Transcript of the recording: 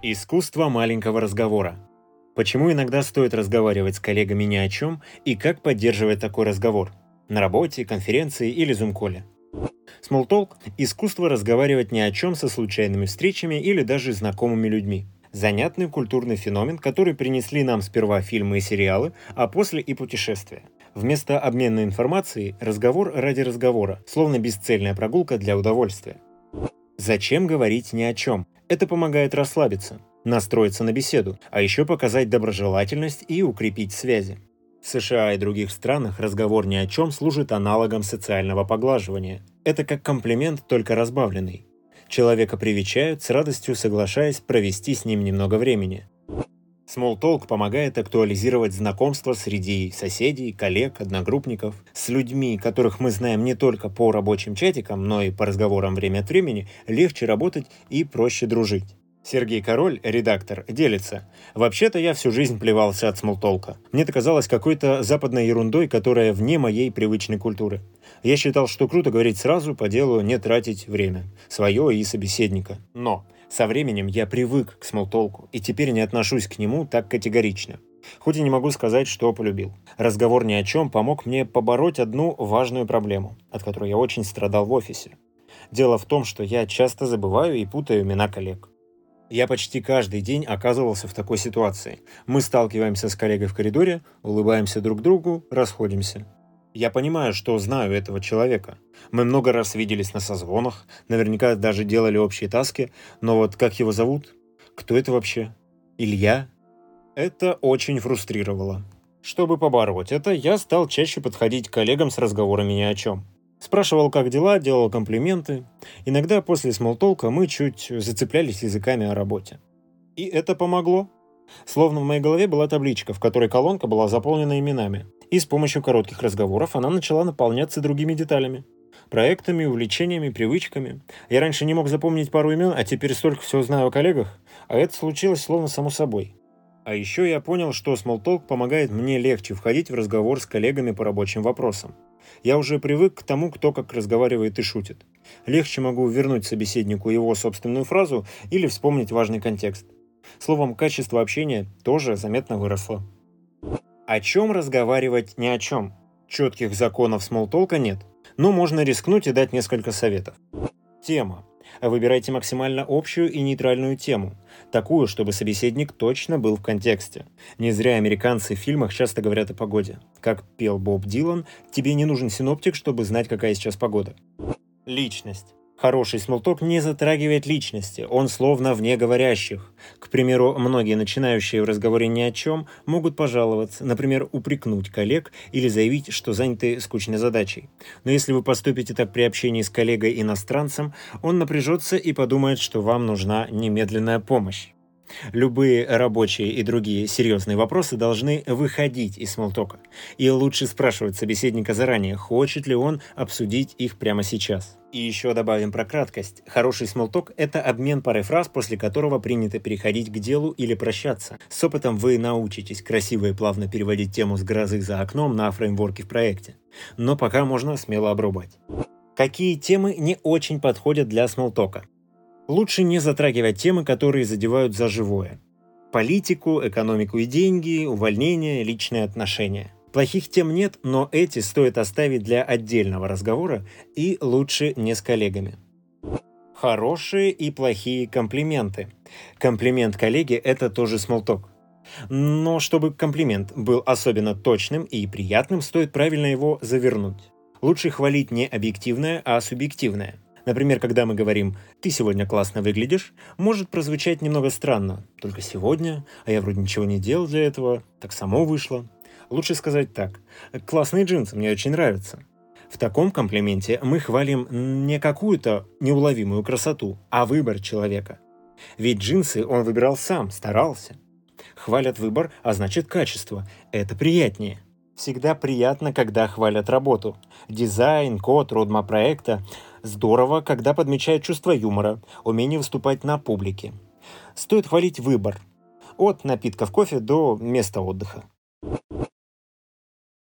Искусство маленького разговора. Почему иногда стоит разговаривать с коллегами ни о чем и как поддерживать такой разговор? На работе, конференции или зум-коле. Small – искусство разговаривать ни о чем со случайными встречами или даже знакомыми людьми. Занятный культурный феномен, который принесли нам сперва фильмы и сериалы, а после и путешествия. Вместо обмена информацией – разговор ради разговора, словно бесцельная прогулка для удовольствия. Зачем говорить ни о чем? Это помогает расслабиться, настроиться на беседу, а еще показать доброжелательность и укрепить связи. В США и других странах разговор ни о чем служит аналогом социального поглаживания. Это как комплимент, только разбавленный. Человека привечают, с радостью соглашаясь провести с ним немного времени. Small Talk помогает актуализировать знакомства среди соседей, коллег, одногруппников, с людьми, которых мы знаем не только по рабочим чатикам, но и по разговорам время от времени, легче работать и проще дружить. Сергей Король, редактор, делится. «Вообще-то я всю жизнь плевался от смолтолка. Мне это казалось какой-то западной ерундой, которая вне моей привычной культуры. Я считал, что круто говорить сразу, по делу, не тратить время. Свое и собеседника. Но со временем я привык к смолтолку и теперь не отношусь к нему так категорично. Хоть и не могу сказать, что полюбил. Разговор ни о чем помог мне побороть одну важную проблему, от которой я очень страдал в офисе. Дело в том, что я часто забываю и путаю имена коллег. Я почти каждый день оказывался в такой ситуации. Мы сталкиваемся с коллегой в коридоре, улыбаемся друг другу, расходимся. Я понимаю, что знаю этого человека. Мы много раз виделись на созвонах, наверняка даже делали общие таски, но вот как его зовут? Кто это вообще? Илья? Это очень фрустрировало. Чтобы побороть это, я стал чаще подходить к коллегам с разговорами ни о чем. Спрашивал, как дела, делал комплименты. Иногда после смолтолка мы чуть зацеплялись языками о работе. И это помогло. Словно в моей голове была табличка, в которой колонка была заполнена именами. И с помощью коротких разговоров она начала наполняться другими деталями. Проектами, увлечениями, привычками. Я раньше не мог запомнить пару имен, а теперь столько всего знаю о коллегах, а это случилось словно само собой. А еще я понял, что Smalltalk помогает мне легче входить в разговор с коллегами по рабочим вопросам. Я уже привык к тому, кто как разговаривает и шутит. Легче могу вернуть собеседнику его собственную фразу или вспомнить важный контекст. Словом, качество общения тоже заметно выросло. О чем разговаривать ни о чем? Четких законов смолтолка нет, но можно рискнуть и дать несколько советов. Тема. Выбирайте максимально общую и нейтральную тему, такую, чтобы собеседник точно был в контексте. Не зря американцы в фильмах часто говорят о погоде. Как пел Боб Дилан, тебе не нужен синоптик, чтобы знать, какая сейчас погода. Личность. Хороший смолток не затрагивает личности, он словно вне говорящих. К примеру, многие начинающие в разговоре ни о чем могут пожаловаться, например, упрекнуть коллег или заявить, что заняты скучной задачей. Но если вы поступите так при общении с коллегой-иностранцем, он напряжется и подумает, что вам нужна немедленная помощь. Любые рабочие и другие серьезные вопросы должны выходить из смолтока. И лучше спрашивать собеседника заранее, хочет ли он обсудить их прямо сейчас. И еще добавим про краткость. Хороший смолток – это обмен парой фраз, после которого принято переходить к делу или прощаться. С опытом вы научитесь красиво и плавно переводить тему с грозы за окном на фреймворки в проекте. Но пока можно смело обрубать. Какие темы не очень подходят для смолтока? Лучше не затрагивать темы, которые задевают за живое. Политику, экономику и деньги, увольнение, личные отношения. Плохих тем нет, но эти стоит оставить для отдельного разговора и лучше не с коллегами. Хорошие и плохие комплименты. Комплимент коллеге – это тоже смолток. Но чтобы комплимент был особенно точным и приятным, стоит правильно его завернуть. Лучше хвалить не объективное, а субъективное. Например, когда мы говорим «ты сегодня классно выглядишь», может прозвучать немного странно. Только сегодня, а я вроде ничего не делал для этого, так само вышло. Лучше сказать так. Классные джинсы, мне очень нравятся. В таком комплименте мы хвалим не какую-то неуловимую красоту, а выбор человека. Ведь джинсы он выбирал сам, старался. Хвалят выбор, а значит качество. Это приятнее. Всегда приятно, когда хвалят работу. Дизайн, код, родма проекта. Здорово, когда подмечают чувство юмора, умение выступать на публике. Стоит хвалить выбор. От напитков кофе до места отдыха.